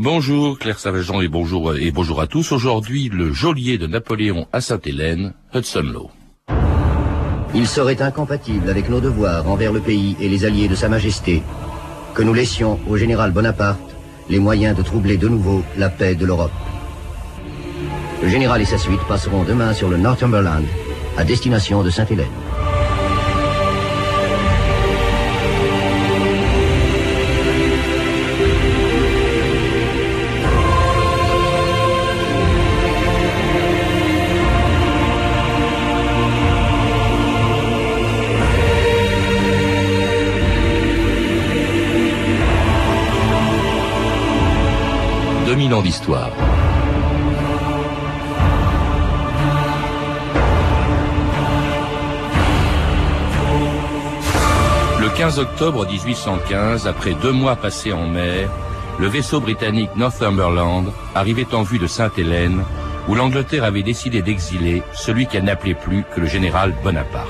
Bonjour Claire Savageant et bonjour et bonjour à tous. Aujourd'hui, le geôlier de Napoléon à Sainte-Hélène, Hudson Law. Il serait incompatible avec nos devoirs envers le pays et les alliés de Sa Majesté que nous laissions au général Bonaparte les moyens de troubler de nouveau la paix de l'Europe. Le général et sa suite passeront demain sur le Northumberland à destination de Sainte-Hélène. Le 15 octobre 1815, après deux mois passés en mer, le vaisseau britannique Northumberland arrivait en vue de Sainte-Hélène, où l'Angleterre avait décidé d'exiler celui qu'elle n'appelait plus que le général Bonaparte.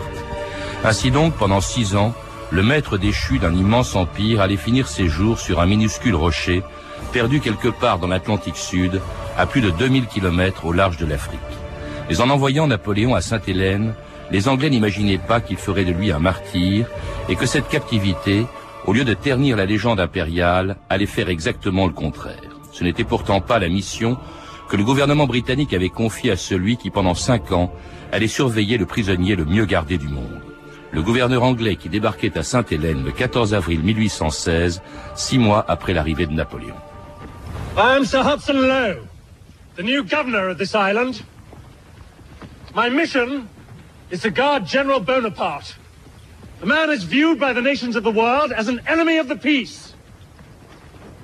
Ainsi donc, pendant six ans, le maître déchu d'un immense empire allait finir ses jours sur un minuscule rocher perdu quelque part dans l'Atlantique Sud, à plus de 2000 km au large de l'Afrique. Mais en envoyant Napoléon à Sainte-Hélène, les Anglais n'imaginaient pas qu'il ferait de lui un martyr et que cette captivité, au lieu de ternir la légende impériale, allait faire exactement le contraire. Ce n'était pourtant pas la mission que le gouvernement britannique avait confiée à celui qui, pendant cinq ans, allait surveiller le prisonnier le mieux gardé du monde. Le gouverneur anglais qui débarquait à Sainte-Hélène le 14 avril 1816, six mois après l'arrivée de Napoléon. I am Sir Hudson Lowe, the new governor of this island. My mission is to guard General Bonaparte. The man is viewed by the nations of the world as an enemy of the peace.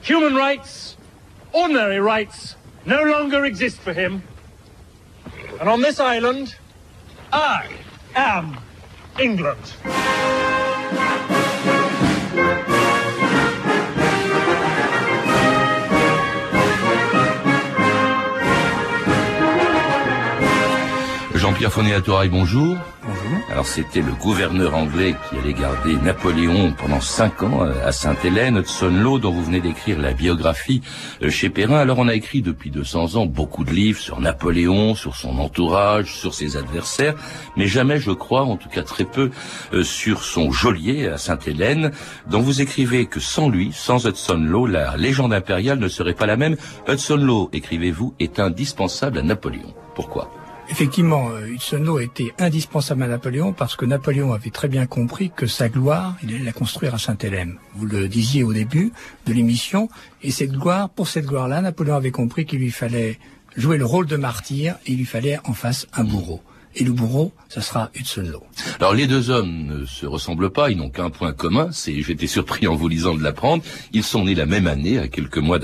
Human rights, ordinary rights, no longer exist for him. And on this island, I am England. Bonjour. Bonjour. Alors c'était le gouverneur anglais qui allait garder Napoléon pendant cinq ans euh, à Sainte-Hélène, Hudson Law, dont vous venez d'écrire la biographie euh, chez Perrin. Alors on a écrit depuis 200 ans beaucoup de livres sur Napoléon, sur son entourage, sur ses adversaires, mais jamais, je crois, en tout cas très peu, euh, sur son geôlier à Sainte-Hélène, dont vous écrivez que sans lui, sans Hudson Law, la légende impériale ne serait pas la même. Hudson Law, écrivez-vous, est indispensable à Napoléon. Pourquoi? Effectivement, euh, Hudson était indispensable à Napoléon parce que Napoléon avait très bien compris que sa gloire, il allait la construire à Saint-Hélène. Vous le disiez au début de l'émission, et cette gloire, pour cette gloire-là, Napoléon avait compris qu'il lui fallait jouer le rôle de martyr et il lui fallait en face un bourreau et le bourreau, ça sera Hudson Law. Alors les deux hommes ne se ressemblent pas, ils n'ont qu'un point commun, c'est, j'étais surpris en vous lisant de l'apprendre, ils sont nés la même année, à quelques mois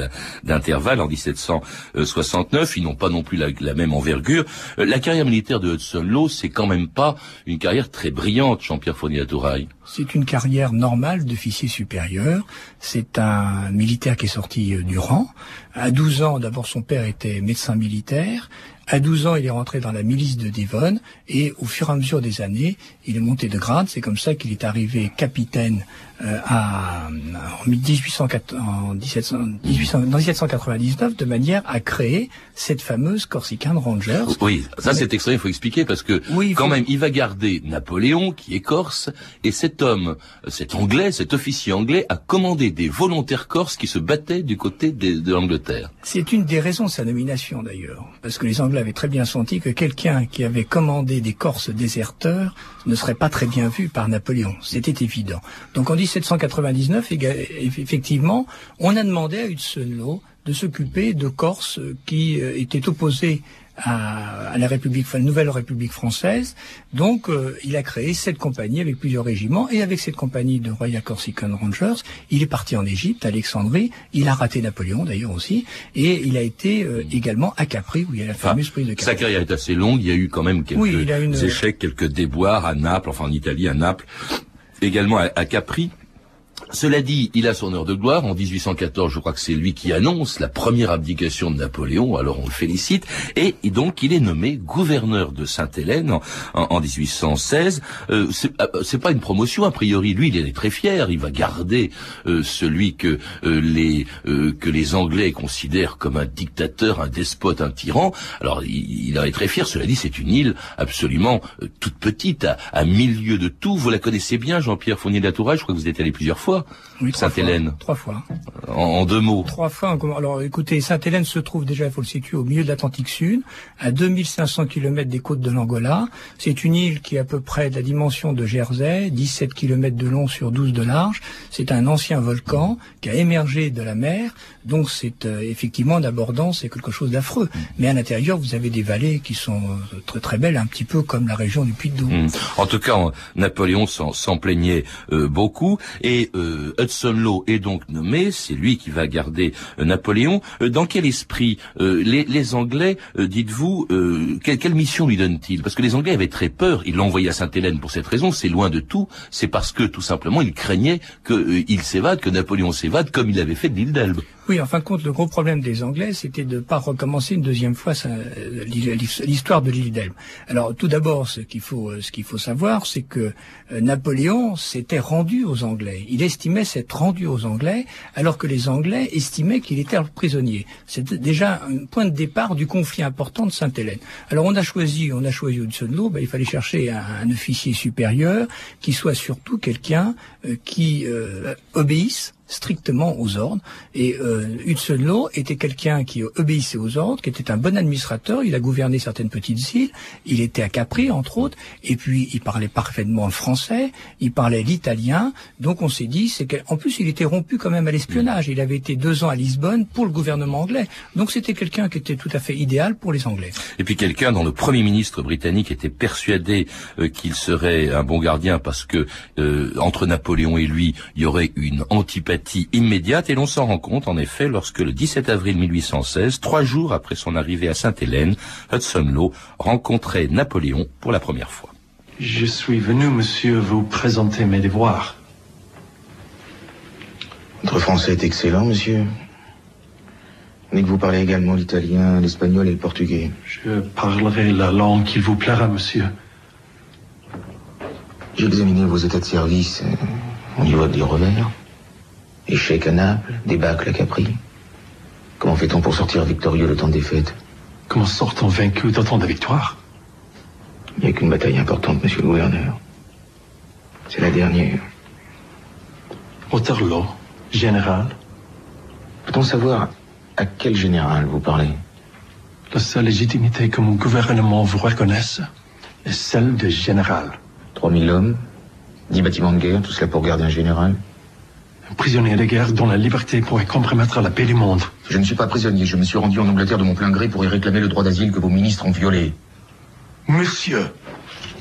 d'intervalle, en 1769, ils n'ont pas non plus la, même envergure. Euh, la carrière militaire de Hudson Law, c'est quand même pas une carrière très brillante, Jean-Pierre Fournier-Touraille. C'est une carrière normale d'officier supérieur. C'est un militaire qui est sorti euh, du rang. À 12 ans, d'abord son père était médecin militaire. À 12 ans, il est rentré dans la milice de Devon et au fur et à mesure des années, il est monté de grade. C'est comme ça qu'il est arrivé capitaine euh, à, en, 1799 de manière à créer cette fameuse Corsican Rangers. Oui, ça c'est extrêmement, il faut expliquer parce que quand même, il va garder Napoléon qui est corse et cet homme, cet anglais, cet officier anglais a commandé des volontaires corses qui se battaient du côté de l'Angleterre. C'est une des raisons de sa nomination d'ailleurs, parce que les Anglais avaient très bien senti que quelqu'un qui avait commandé des Corses déserteurs ne serait pas très bien vu par Napoléon. C'était évident. Donc en 1799, effectivement, on a demandé à Hudson de s'occuper de Corses qui euh, étaient opposés à, la République, la nouvelle République française. Donc, euh, il a créé cette compagnie avec plusieurs régiments et avec cette compagnie de Royal Corsican Rangers, il est parti en Égypte, Alexandrie. Il a raté Napoléon d'ailleurs aussi, et il a été euh, également à Capri où il y a la fameuse prise de Capri. Sa carrière est assez longue. Il y a eu quand même quelques échecs, quelques déboires à Naples, enfin en Italie, à Naples, également à Capri. Cela dit, il a son heure de gloire. En 1814, je crois que c'est lui qui annonce la première abdication de Napoléon, alors on le félicite. Et donc, il est nommé gouverneur de Sainte-Hélène en, 1816. Euh, euh, c'est pas une promotion, a priori. Lui, il est très fier. Il va garder euh, celui que euh, les que les Anglais considèrent comme un dictateur, un despote, un tyran. Alors, il, en est très fier. Cela dit, c'est une île absolument toute petite, à, à milieu de tout. Vous la connaissez bien, Jean-Pierre Fournier de la. Je crois que vous êtes allé plusieurs fois. Oui, Sainte-Hélène. Trois fois. En, deux mots. Trois fois. Alors, écoutez, Sainte-Hélène se trouve déjà, il faut le situer, au milieu de l'Atlantique Sud, à 2500 km des côtes de l'Angola. C'est une île qui est à peu près de la dimension de Jersey, 17 km de long sur 12 de large. C'est un ancien volcan qui a émergé de la mer. Donc, c'est euh, effectivement, en abordant, c'est quelque chose d'affreux. Mais à l'intérieur, vous avez des vallées qui sont euh, très très belles, un petit peu comme la région du Puy-de-Dôme. Hmm. En tout cas, Napoléon s'en plaignait euh, beaucoup. Et euh, Hudson Law est donc nommé, c'est lui qui va garder euh, Napoléon. Euh, dans quel esprit les, Anglais, dites-vous, quelle, mission lui donnent-ils? Parce que les Anglais avaient très peur, ils l'ont envoyé à Sainte-Hélène pour cette raison, c'est loin de tout, c'est parce que tout simplement ils craignaient qu'il s'évade, que Napoléon s'évade, comme il avait fait de l'île d'Elbe. Oui, en fin de compte, le gros problème des Anglais, c'était de ne pas recommencer une deuxième fois l'histoire de l'île d'Elbe. Alors, tout d'abord, ce qu'il faut, ce qu'il faut savoir, c'est que Napoléon s'était rendu aux Anglais. Il estimait s'être rendu aux Anglais, alors que les Anglais estimaient qu'il était prisonnier. C'était déjà un point de départ du conflit important de Sainte-Hélène. Alors on a choisi, on a choisi Hudson Law, ben, il fallait chercher un, officier supérieur qui soit surtout quelqu'un euh, qui euh, obéisse strictement aux ordres. Et euh, Hudson Law était quelqu'un qui obéissait aux ordres, qui était un bon administrateur. Il a gouverné certaines petites îles. Il était à Capri, entre autres. Et puis, il parlait parfaitement le français. Il parlait l'italien. Donc, on s'est dit, c'est qu'en plus, il était rompu quand même à l'espionnage. Il avait été deux ans à Lisbonne pour le gouvernement anglais. Donc, c'était quelqu'un qui était tout à fait idéal pour les Anglais. Et puis, quelqu'un dont le Premier ministre britannique était persuadé euh, qu'il serait un bon gardien parce que euh, entre Napoléon et lui, il y aurait une antipathie immédiate et l'on s'en rend compte en effet lorsque le 17 avril 1816, trois jours après son arrivée à Sainte-Hélène, Hudson Law rencontrait Napoléon pour la première fois. Je suis venu, monsieur, vous présenter mes devoirs. Votre français est excellent, monsieur. Mais que vous parlez également l'italien, l'espagnol et le portugais. Je parlerai la langue qu'il vous plaira, monsieur. J'ai examiné vos états de service. On y voit des revers. Échec à Naples, débâcle à Capri. Comment fait-on pour sortir victorieux le temps des fêtes? Comment sort-on vaincu d'autant de victoires Il n'y a qu'une bataille importante, monsieur le gouverneur. C'est la dernière. Waterloo, général. Peut-on savoir à quel général vous parlez? La seule légitimité que mon gouvernement vous reconnaisse est celle de général. 3000 hommes, 10 bâtiments de guerre, tout cela pour garder un général? Prisonnier de guerre dont la liberté pourrait compromettre la paix du monde. Je ne suis pas prisonnier. Je me suis rendu en Angleterre de mon plein gré pour y réclamer le droit d'asile que vos ministres ont violé. Monsieur.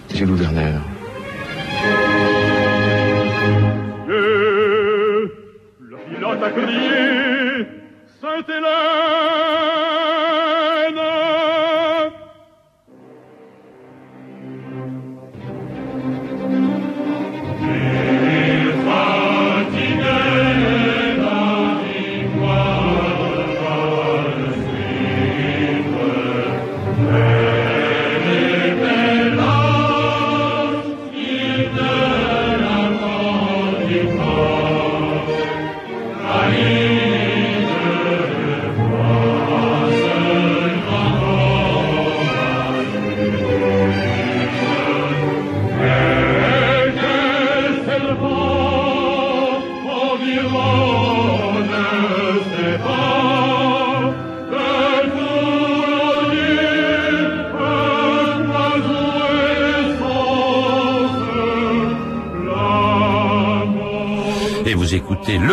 Monsieur le gouverneur. le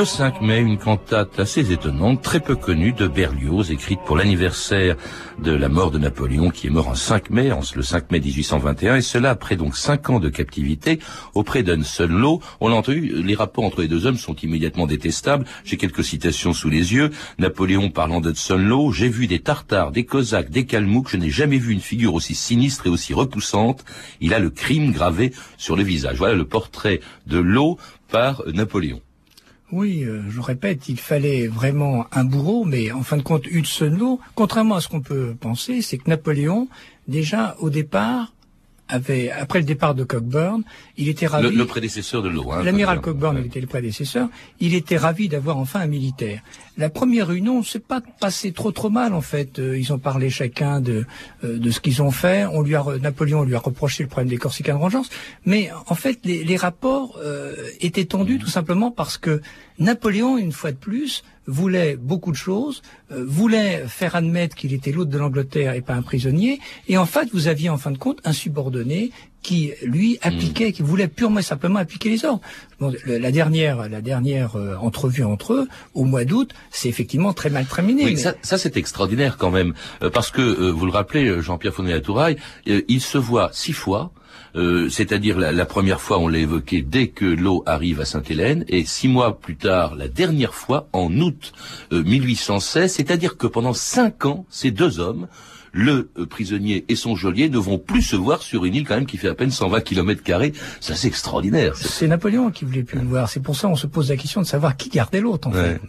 5 mai une cantate assez étonnante, très peu connue de Berlioz, écrite pour l'anniversaire de la mort de Napoléon, qui est mort en 5 mai, le 5 mai 1821, et cela après donc 5 ans de captivité auprès d'un seul lot. On l'a entendu, les rapports entre les deux hommes sont immédiatement détestables. J'ai quelques citations sous les yeux. Napoléon parlant Law, j'ai vu des Tartares, des Cosaques, des Kalmouks, je n'ai jamais vu une figure aussi sinistre et aussi repoussante. Il a le crime gravé sur le visage. Voilà le portrait de Law par Napoléon. Oui, euh, je répète, il fallait vraiment un bourreau, mais en fin de compte, Hudson contrairement à ce qu'on peut penser, c'est que Napoléon, déjà au départ, avait, après le départ de Cockburn, il était ravi. Le, prédécesseur de l'eau. Hein, L'amiral Cockburn était le prédécesseur. Il était ravi d'avoir enfin un militaire. La première réunion, c'est pas passé trop trop mal en fait. Euh, ils ont parlé chacun de euh, de ce qu'ils ont fait. On lui a Napoléon lui a reproché le problème des Corsicains de vengeance, mais en fait les, les rapports euh, étaient tendus tout simplement parce que Napoléon, une fois de plus, voulait beaucoup de choses, euh, voulait faire admettre qu'il était l'hôte de l'Angleterre et pas un prisonnier, et en fait, vous aviez en fin de compte un subordonné qui lui appliquait, qui voulait purement et simplement appliquer les ordres. la dernière, la dernière euh, entrevue entre eux, au mois d'août, c'est effectivement très mal terminé. Oui, ça, ça c'est extraordinaire quand même, euh, parce que vous le rappelez, Jean-Pierre Fonnet-Latouraille, il se voit six fois euh, c'est-à-dire la, première fois, on l'a évoqué, dès que l'eau arrive à Sainte-Hélène, et six mois plus tard, la dernière fois, en août 1816, euh, c'est-à-dire que pendant cinq ans, ces deux hommes le euh, prisonnier et son geôlier ne vont plus se voir sur une île quand même qui fait à peine 120 km carrés. Ça c'est extraordinaire. C'est Napoléon qui voulait plus le voir. C'est pour ça qu'on se pose la question de savoir qui gardait l'autre en fait.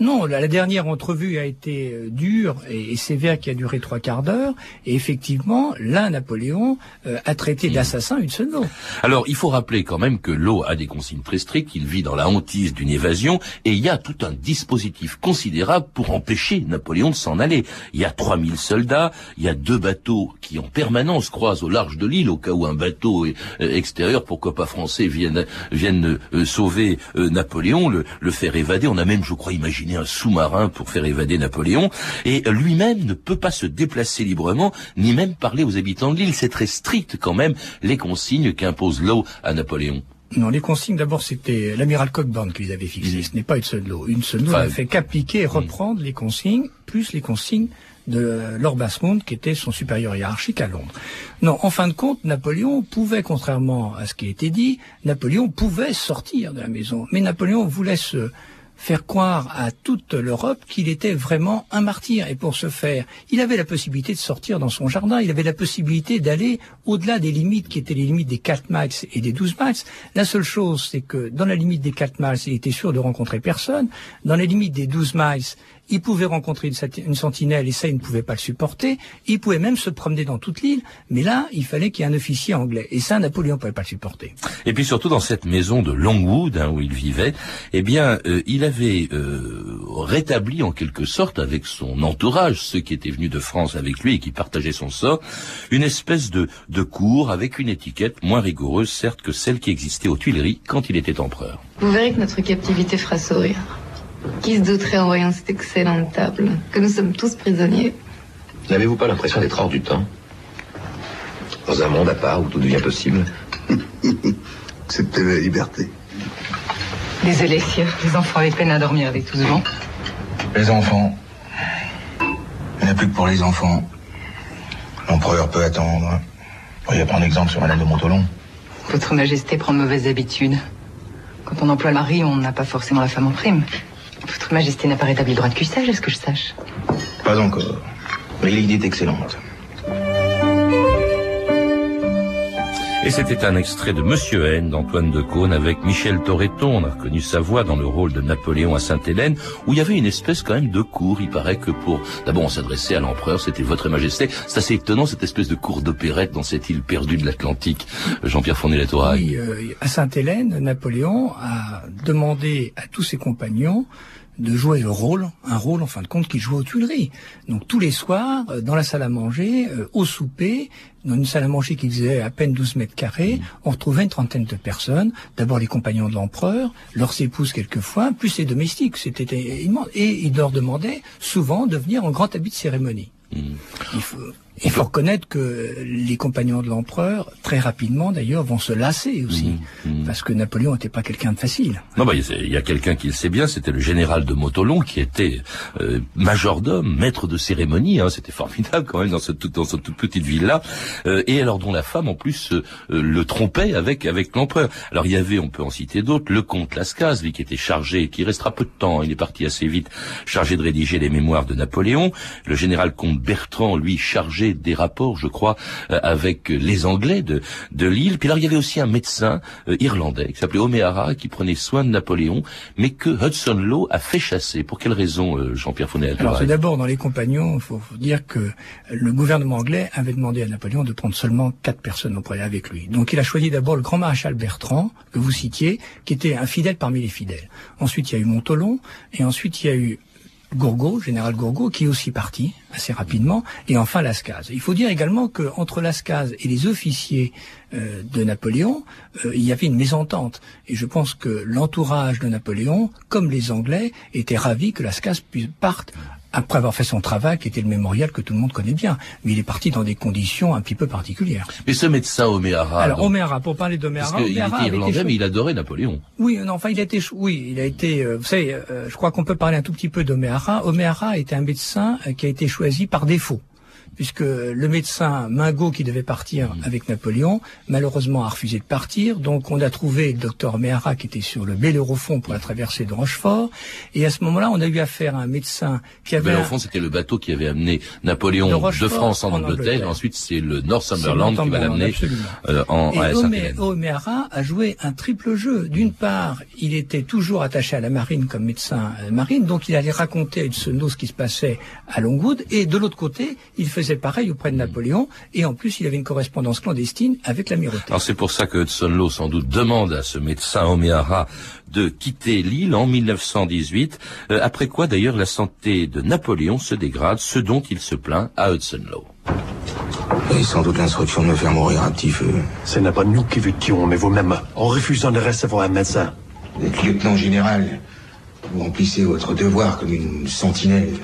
Non, la, dernière entrevue a été euh, dure et, sévère qui a duré trois quarts d'heure. Et effectivement, là, Napoléon euh, a traité d'assassin une seule eau. Alors il faut rappeler quand même que l'eau a des consignes très strictes. Il vit dans la hantise d'une évasion et il y a tout un dispositif considérable pour empêcher Napoléon de s'en aller. Il y a 3000 soldats, il y a deux bateaux qui en permanence croisent au large de l'île au cas où un bateau euh, extérieur, pourquoi pas français, vienne, vienne euh, sauver euh, Napoléon, le, le, faire évader. On a même, je crois, imaginé un sous-marin pour faire évader Napoléon. Et lui-même ne peut pas se déplacer librement, ni même parler aux habitants de l'île. C'est très strict quand même les consignes qu'impose l'eau à Napoléon. Non, les consignes, d'abord, c'était l'amiral Cockburn qui les avait fixées. Ce n'est pas une seule Une seule n'a fait qu'appliquer et reprendre les consignes, plus les consignes de Lord Basmont, qui était son supérieur hiérarchique à Londres. Non, en fin de compte, Napoléon pouvait, contrairement à ce qui a été dit, Napoléon pouvait sortir de la maison. Mais Napoléon voulait se faire croire à toute l'Europe qu'il était vraiment un martyr. Et pour ce faire, il avait la possibilité de sortir dans son jardin, il avait la possibilité d'aller au-delà des limites qui étaient les limites des 4 miles et des 12 miles. La seule chose, c'est que dans la limite des 4 miles, il était sûr de rencontrer personne. Dans les limites des 12 miles, il pouvait rencontrer une, sentinelle et ça, il ne pouvait pas le supporter. Il pouvait même se promener dans toute l'île, mais là, il fallait qu'il y ait un officier anglais. Et ça, Napoléon ne pouvait pas le supporter. Et puis surtout dans cette maison de Longwood, hein, où il vivait, eh bien, euh, il avait euh, rétabli en quelque sorte avec son entourage, ceux qui étaient venus de France avec lui et qui partageaient son sort, une espèce de, de cour avec une étiquette moins rigoureuse, certes, que celle qui existait aux Tuileries quand il était empereur. Vous verrez que notre captivité fera sourire. Qui se douterait en voyant cette excellente table que nous sommes tous prisonniers N'avez-vous pas l'impression d'être hors du temps? Dans un monde à part où tout devient possible C'était la liberté. Désolé, sire. Les enfants avaient peine à dormir avec tout ce vent. Les enfants. Il n'y en a plus que pour les enfants. L'empereur peut attendre. Il y a pas un exemple sur Madame de Montolon. Votre Majesté prend de mauvaises habitudes. Quand on emploie le mari, on n'a pas forcément la femme en prime. Votre Majesté n'a pas rétabli le droit de cuissage, est-ce que je sache Pas encore. Mais l'idée est excellente. Et c'était un extrait de Monsieur N d'Antoine de Caunes avec Michel Toretto. On a reconnu sa voix dans le rôle de Napoléon à Sainte-Hélène, où il y avait une espèce quand même de cour. Il paraît que pour, d'abord on s'adressait à l'empereur, c'était Votre Majesté. C'est assez étonnant cette espèce de cour d'opérette dans cette île perdue de l'Atlantique. Jean-Pierre Fournier-Latouraille. Oui, euh, à Sainte-Hélène, Napoléon a demandé à tous ses compagnons de jouer le rôle, un rôle en fin de compte qu'il jouait aux Tuileries. Donc tous les soirs, euh, dans la salle à manger, euh, au souper, dans une salle à manger qui faisait à peine 12 mètres carrés, on retrouvait une trentaine de personnes. D'abord les compagnons de l'empereur, leurs épouses quelquefois, plus les domestiques. C'était immense. Et il leur demandait souvent de venir en grand habit de cérémonie. Mmh. Il faut, il faut reconnaître que les compagnons de l'empereur, très rapidement d'ailleurs, vont se lasser aussi, mmh, mmh. parce que Napoléon n'était pas quelqu'un de facile. Non, bah, il y a quelqu'un qui le sait bien, c'était le général de Motolon, qui était euh, majordome, maître de cérémonie, hein, c'était formidable quand même dans, cette, dans cette toute petite ville-là, euh, et alors dont la femme en plus euh, le trompait avec avec l'empereur. Alors il y avait, on peut en citer d'autres, le comte Lascaz, lui qui était chargé, qui restera peu de temps, il est parti assez vite, chargé de rédiger les mémoires de Napoléon, le général comte Bertrand, lui chargé des rapports, je crois, euh, avec les Anglais de, de l'île. Puis alors, il y avait aussi un médecin euh, irlandais qui s'appelait O'Meara, qui prenait soin de Napoléon, mais que Hudson Law a fait chasser. Pour quelle raison, euh, Jean-Pierre Founet Alors, c'est d'abord, dans les compagnons, il faut, dire que le gouvernement anglais avait demandé à Napoléon de prendre seulement quatre personnes auprès avec lui. Donc, il a choisi d'abord le grand maréchal Bertrand, que vous citiez, qui était un fidèle parmi les fidèles. Ensuite, il y a eu Montolon, et ensuite, il y a eu Gourgaud, général Gourgaud, qui est aussi parti assez rapidement, et enfin Lascaz. Il faut dire également que entre Lascaz et les officiers euh, de Napoléon, euh, il y avait une mésentente. Et je pense que l'entourage de Napoléon, comme les Anglais, étaient ravis que Lascaz parte après avoir fait son travail, qui était le mémorial que tout le monde connaît bien. Mais il est parti dans des conditions un petit peu particulières. Mais ce médecin O'Meara... Alors, O'Meara, pour parler d'Oméhara... Parce qu'il était irlandais, mais il adorait Napoléon. Oui, non, enfin, il a été... Oui, il a été... Euh, vous savez, euh, je crois qu'on peut parler un tout petit peu d'Oméhara. O'Meara était un médecin euh, qui a été choisi par défaut puisque le médecin Mingo qui devait partir avec Napoléon, malheureusement a refusé de partir. Donc on a trouvé le docteur Méhara qui était sur le Bellérophon pour la traversée de Rochefort. Et à ce moment-là, on a eu affaire à un médecin qui avait... Le Bellérophon, c'était le bateau qui avait amené Napoléon de, France en, Angleterre. Et ensuite, c'est le Northumberland qui va l'amener euh, en et O'Meara a joué un triple jeu. D'une part, il était toujours attaché à la marine comme médecin euh, marine, donc il allait raconter à Hudson ce qui se passait à Longwood. Et de l'autre côté, il faisait c'est pareil auprès de Napoléon, et en plus il avait une correspondance clandestine avec l'amirauté. Alors c'est pour ça que Hudson Law sans doute demande à ce médecin O'Meara de quitter l'île en 1918, euh, après quoi d'ailleurs la santé de Napoléon se dégrade, ce dont il se plaint à Hudson Law. Et sans doute l'instruction de me faire mourir un petit feu. Ce n'est pas nous qui vous tuons, mais vous-même, en refusant de recevoir un médecin. Vous êtes lieutenant général. Vous remplissez votre devoir comme une sentinelle.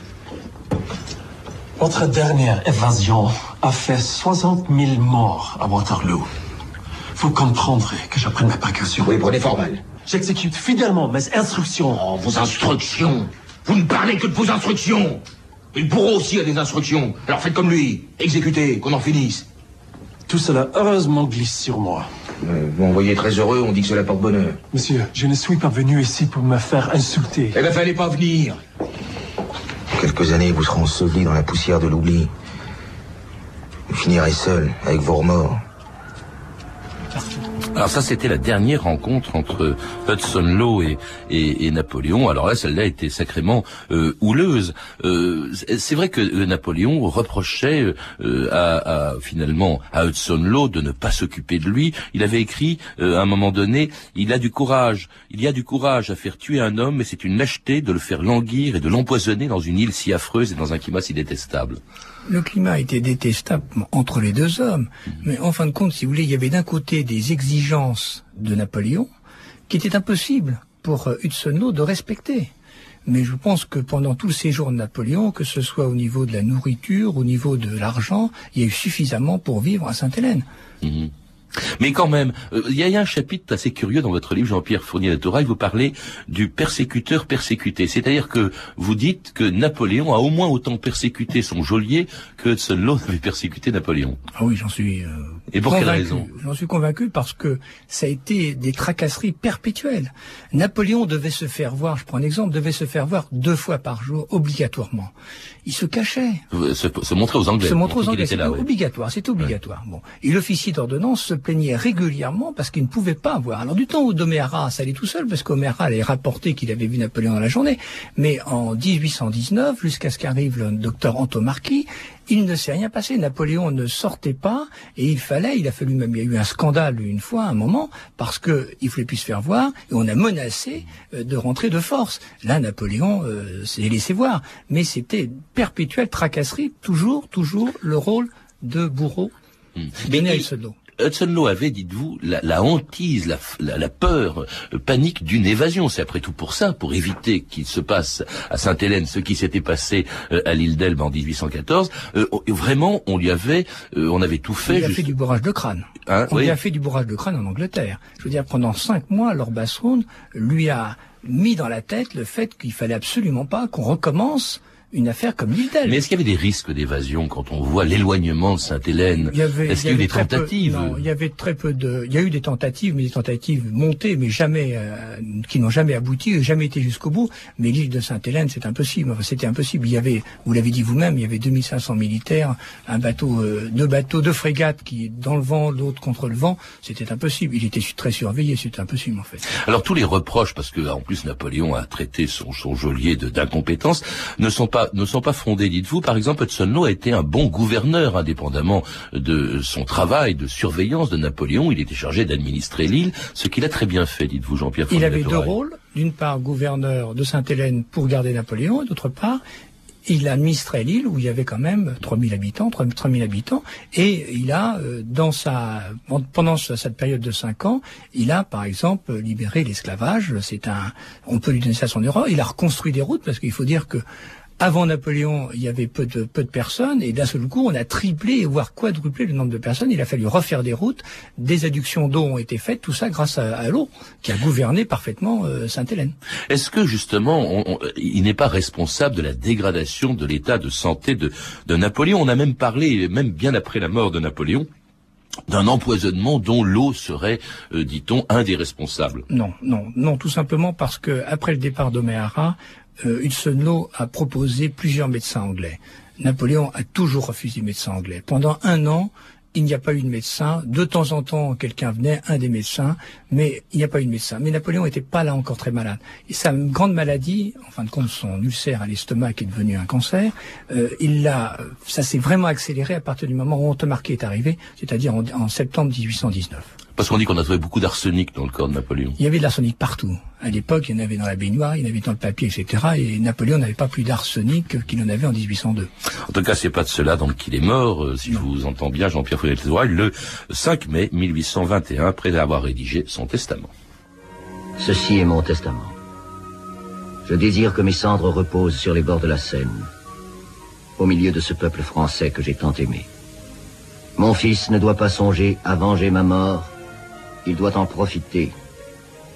Votre dernière évasion a fait 60 000 morts à Waterloo. Vous comprendrez que je prenne mes précautions. Oui, prenez formel. J'exécute fidèlement mes instructions. Oh, vos instructions Vous ne parlez que de vos instructions Le bourreau aussi a des instructions. Alors faites comme lui. Exécutez, qu'on en finisse. Tout cela heureusement glisse sur moi. Euh, vous envoyez très heureux, on dit que cela porte bonheur. Monsieur, je ne suis pas venu ici pour me faire insulter. Eh ben, fallait pas venir quelques années, vous serez enseveli dans la poussière de l'oubli. Vous finirez seul, avec vos remords. Alors ça, c'était la dernière rencontre entre Hudson Law et, et, Napoléon. Alors là, celle-là était sacrément euh, houleuse. Euh, c'est vrai que euh, Napoléon reprochait euh, à, à, finalement à Hudson Law de ne pas s'occuper de lui. Il avait écrit à un moment donné, il a du courage, il y a du courage à faire tuer un homme, mais c'est une lâcheté de le faire languir et de l'empoisonner dans une île si affreuse et dans un climat si détestable le climat était détestable entre les deux hommes, mais en fin de compte, si vous voulez, il y avait d'un côté des exigences de Napoléon qui étaient impossibles pour euh, Hudson de respecter. Mais je pense que pendant tout le séjour de Napoléon, que ce soit au niveau de la nourriture, au niveau de l'argent, il y a eu suffisamment pour vivre à Sainte-Hélène. Mhm. Mais quand même, euh, il y, a un chapitre assez curieux dans votre livre, Jean-Pierre Fournier de vous parlez du persécuteur persécuté. C'est-à-dire que vous dites que Napoléon a au moins autant persécuté son geôlier que Hudson Law avait persécuté Napoléon. Ah oui, j'en suis. Euh, Et pour quelle raison? J'en suis convaincu parce que ça a été des tracasseries perpétuelles. Napoléon devait se faire voir, je prends un exemple, devait se faire voir deux fois par jour obligatoirement. Il se cachait. Se, montrer aux Anglais. Se montrer aux Anglais, c'était obligatoire, c'est obligatoire. Bon, et l'officier d'ordonnance se plaignait régulièrement parce qu'il ne pouvait pas voir. Alors du temps où Doméra, ça allait tout seul, parce qu'Oméra allait rapporter qu'il avait vu Napoléon dans la journée, mais en 1819, jusqu'à ce qu'arrive le docteur Antomarchi, il ne s'est rien passé. Napoléon ne sortait pas et il fallait, il a fallu même, il y a eu un scandale une fois, un moment, parce que il voulait plus se faire voir et on a menacé euh, de rentrer de force. Là, Napoléon euh, s'est laissé voir, mais c'était perpétuelle tracasserie, toujours, toujours le rôle de bourreau. Mmh. Hudson Law avait, dites-vous, la, hantise, la, peur, euh, panique d'une évasion. C'est après tout pour ça, pour éviter qu'il se passe à Sainte-Hélène ce qui s'était passé euh, à l'île d'Elbe en 1814. Euh, vraiment, on lui avait, on avait tout fait. Il a fait du bourrage de crâne. Hein, on lui a fait du bourrage de crâne en Angleterre. Je veux dire, pendant cinq mois, Lord Bassround lui a mis dans la tête le fait qu'il fallait absolument pas qu'on recommence une affaire comme l'île d'Elbe. Mais est-ce qu'il y avait des risques d'évasion quand on voit l'éloignement de Sainte-Hélène Est-ce qu'il y a eu des tentatives Non, il y avait très peu de. Il y a eu des tentatives, mais des tentatives montées, mais jamais euh, qui n'ont jamais abouti, et jamais été jusqu'au bout. Mais l'île de Sainte-Hélène, c'est impossible. Enfin, c'était impossible. Il y avait, vous l'avez dit vous-même, il y avait 2500 militaires, un bateau, euh, deux bateaux, deux frégates qui dans le vent, l'autre contre le vent. C'était impossible. Il était très surveillé. C'était impossible en fait. Alors tous les reproches, parce que en plus Napoléon a traité son, son geôlier d'incompétence, ne sont pas ne sont pas fondés, dites-vous. Par exemple, Hudson Law a été un bon gouverneur, indépendamment de son travail de surveillance de Napoléon. Il était chargé d'administrer l'île, ce qu'il a très bien fait, dites-vous, Jean-Pierre. Il avait deux rôles. D'une part, gouverneur de Sainte-Hélène pour garder Napoléon, et d'autre part, il administrait l'île où il y avait quand même 3000 habitants, 3000 habitants, et il a, euh, dans sa, pendant cette période de 5 ans, il a, par exemple, libéré l'esclavage. C'est un, on peut lui donner ça son erreur. Il a reconstruit des routes parce qu'il faut dire que avant Napoléon, il y avait peu de, peu de personnes, et d'un seul coup, on a triplé, voire quadruplé le nombre de personnes. Il a fallu refaire des routes, des adductions d'eau ont été faites, tout ça grâce à, l'eau, qui a gouverné parfaitement euh, Sainte-Hélène. Est-ce que justement, il n'est pas responsable de la dégradation de l'état de santé de, de Napoléon? On a même parlé, même bien après la mort de Napoléon, d'un empoisonnement dont l'eau serait, euh, dit-on, un des responsables. Non, non, non, tout simplement parce que après le départ d'Oméhara, euh, a proposé plusieurs médecins anglais. Napoléon a toujours refusé médecins anglais. Pendant un an, il n'y a pas eu de médecin. De temps en temps, quelqu'un venait, un des médecins, mais il n'y a pas eu de médecin. Mais Napoléon n'était pas là encore très malade. Et sa grande maladie, en fin de compte, son ulcère à l'estomac est devenu un cancer, euh, il l'a, ça s'est vraiment accéléré à partir du moment où Montemarquet est arrivé, c'est-à-dire en, en septembre 1819. Parce qu'on dit qu'on a trouvé beaucoup d'arsenic dans le corps de Napoléon. Il y avait de l'arsenic partout. À l'époque, il y en avait dans la baignoire, il y en avait dans le papier, etc. Et Napoléon n'avait pas plus d'arsenic qu'il en avait en 1802. En tout cas, c'est pas de cela donc qu'il est mort, euh, si je vous entends bien, Jean-Pierre fouet le 5 mai 1821, après avoir rédigé son testament. Ceci est mon testament. Je désire que mes cendres reposent sur les bords de la Seine, au milieu de ce peuple français que j'ai tant aimé. Mon fils ne doit pas songer à venger ma mort il doit en profiter.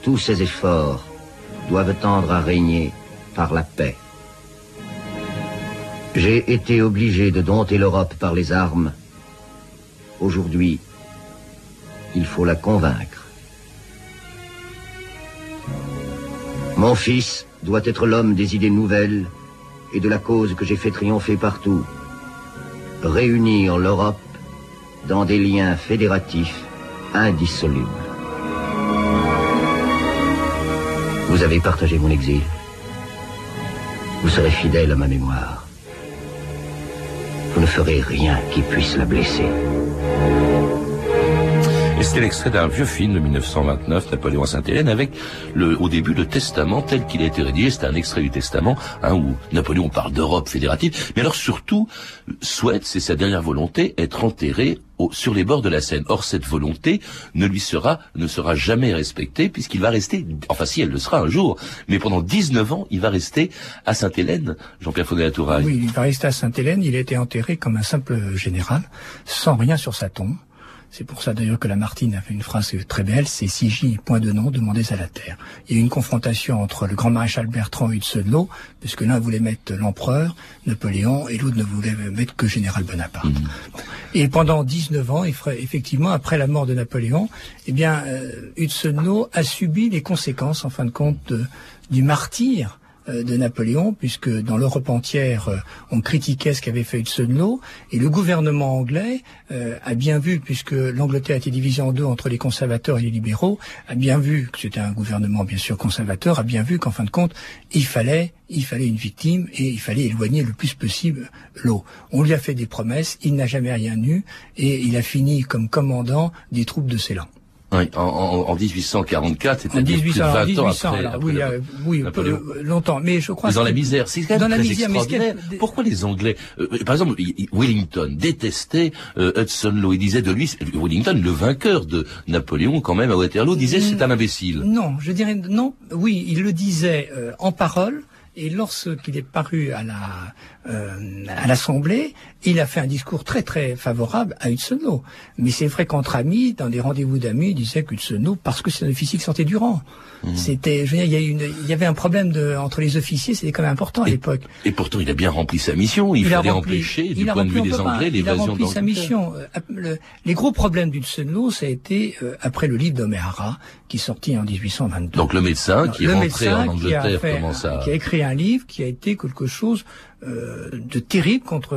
Tous ses efforts doivent tendre à régner par la paix. J'ai été obligé de dompter l'Europe par les armes. Aujourd'hui, il faut la convaincre. Mon fils doit être l'homme des idées nouvelles et de la cause que j'ai fait triompher partout. Réunir l'Europe dans des liens fédératifs indissoluble. Vous avez partagé mon exil. Vous serez fidèle à ma mémoire. Vous ne ferez rien qui puisse la blesser. Et c'était l'extrait d'un vieux film de 1929, Napoléon à Sainte-Hélène, avec le, au début le testament tel qu'il a été rédigé. C'est un extrait du testament hein, où Napoléon parle d'Europe fédérative, mais alors surtout souhaite, c'est sa dernière volonté, être enterré sur les bords de la Seine. Or, cette volonté ne lui sera, ne sera jamais respectée puisqu'il va rester, enfin si elle le sera un jour, mais pendant 19 ans, il va rester à Sainte-Hélène, Jean-Pierre Faudet Touraille. Oui, il va rester à Sainte-Hélène, il a été enterré comme un simple général, sans rien sur sa tombe. C'est pour ça d'ailleurs que Lamartine a fait une phrase très belle, c'est si J, point de nom, demandez à la terre. Il y a eu une confrontation entre le grand maréchal Bertrand et Hudson puisque l'un voulait mettre l'empereur, Napoléon, et l'autre ne voulait mettre que général Bonaparte. Mhm. Et pendant 19 ans, effectivement, après la mort de Napoléon, eh bien, euh, a subi les conséquences, en fin de compte, du martyr euh, de Napoléon, puisque dans l'Europe entière, euh, on critiquait ce qu'avait fait Hudson et le gouvernement anglais euh, a bien vu, puisque l'Angleterre a été divisée en deux entre les conservateurs et les libéraux, a bien vu que c'était un gouvernement bien sûr conservateur, a bien vu qu'en fin de compte, il fallait il fallait une victime et il fallait éloigner le plus possible l'eau. On lui a fait des promesses, il n'a jamais rien eu et il a fini comme commandant des troupes de Ceylan. Oui, en, en, 1844, c'était plus de 20 ans après, oui, euh, oui longtemps. Mais je crois dans la misère, c'est quand même très extraordinaire. Pourquoi les Anglais, euh, par exemple, Wellington détestait euh, Hudson Law. Il disait de lui, Wellington, le vainqueur de Napoléon, quand même à Waterloo, disait c'est un imbécile. Non, je dirais non. Oui, il le disait en parole. Et lorsqu'il est paru à la, euh, à l'Assemblée, il a fait un discours très très favorable à Hudson Mais c'est vrai qu'entre amis, dans des rendez-vous d'amis, il disait qu'Hudson parce que c'est un officier qui sortait du rang. Mmh. C'était, je veux dire, il y, a une, il y avait un problème de, entre les officiers, c'était quand même important à l'époque. Et pourtant, il a bien rempli sa mission. Il, fallait empêcher, du point de vue des Anglais, l'évasion Il a rempli sa mission. Euh, les gros problèmes d'Hudson ça a été euh, après le livre d'Omerara, qui est sorti en 1822. Donc le médecin qui est rentré en Angleterre commence à... Qui a écrit un livre qui a été quelque chose euh, de terrible contre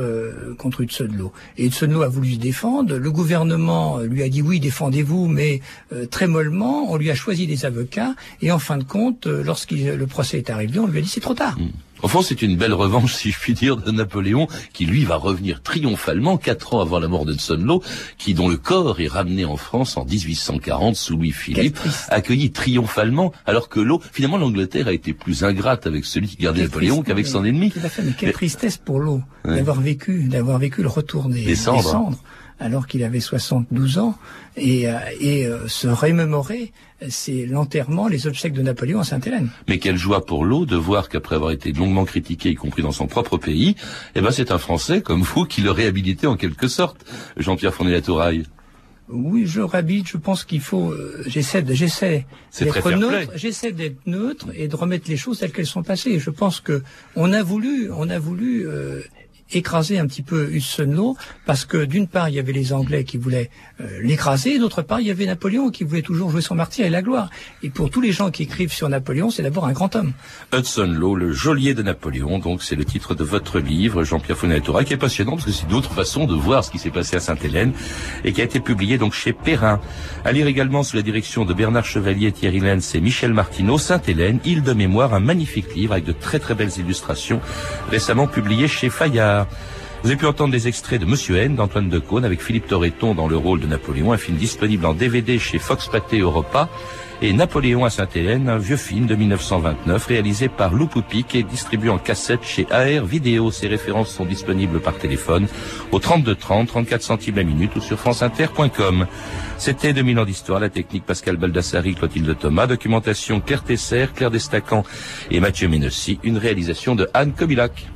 contre Hudson Et Hudson a voulu se défendre. Le gouvernement lui a dit oui, défendez-vous, mais euh, très mollement. On lui a choisi des avocats. Et en fin de compte, euh, lorsqu'il le procès est arrivé, on lui a dit c'est trop tard. Hmm. Au fond, c'est une belle revanche, si je puis dire, de Napoléon, qui lui va revenir triomphalement quatre ans avant la mort de Law, qui dont le corps est ramené en France en 1840 sous Louis-Philippe, accueilli triomphalement, alors que l'eau, finalement, l'Angleterre a été plus ingrate avec celui qui gardait Napoléon qu'avec son ennemi. mais quelle tristesse pour l'eau d'avoir vécu, d'avoir vécu le retour des, cendres alors qu'il avait 72 ans, et, euh, et euh, se remémorer, c'est l'enterrement, les obsèques de Napoléon à Sainte-Hélène. Mais quelle joie pour l'eau de voir qu'après avoir été longuement critiqué, y compris dans son propre pays, eh ben c'est un Français comme vous qui le réhabilitez en quelque sorte, Jean-Pierre Fournier-Latouraille. Oui, je réhabilite. Je pense qu'il faut. Euh, j'essaie, j'essaie d'être neutre. J'essaie d'être neutre et de remettre les choses telles qu'elles sont passées. Je pense que on a voulu, on a voulu écraser un petit peu Hudson parce que d'une part il y avait les Anglais qui voulaient euh, l'écraser, d'autre part il y avait Napoléon qui voulait toujours jouer son martyr et la gloire. Et pour tous les gens qui écrivent sur Napoléon, c'est d'abord un grand homme. Hudson Law, le geôlier de Napoléon, donc c'est le titre de votre livre, Jean-Pierre Fonatora, qui est passionnant parce que c'est d'autres façons de voir ce qui s'est passé à Sainte-Hélène et qui a été publié donc chez Perrin. À lire également sous la direction de Bernard Chevalier, Thierry Lenz et Michel Martineau, Sainte-Hélène, île de mémoire, un magnifique livre avec de très très belles illustrations, récemment publié chez Fayard. Vous avez pu entendre des extraits de Monsieur N d'Antoine Decaune avec Philippe Torreton dans le rôle de Napoléon, un film disponible en DVD chez Fox Pathé Europa et Napoléon à Sainte-Hélène, un vieux film de 1929 réalisé par Lou Poupic et distribué en cassette chez AR Vidéo. Ces références sont disponibles par téléphone au 32 30, 34 centimes la minute ou sur franceinter.com. C'était 2000 ans d'histoire, la technique Pascal Baldassari, Clotilde Thomas, documentation Claire Tesser, Claire Destacan et Mathieu Ménossi, une réalisation de Anne Kobilac.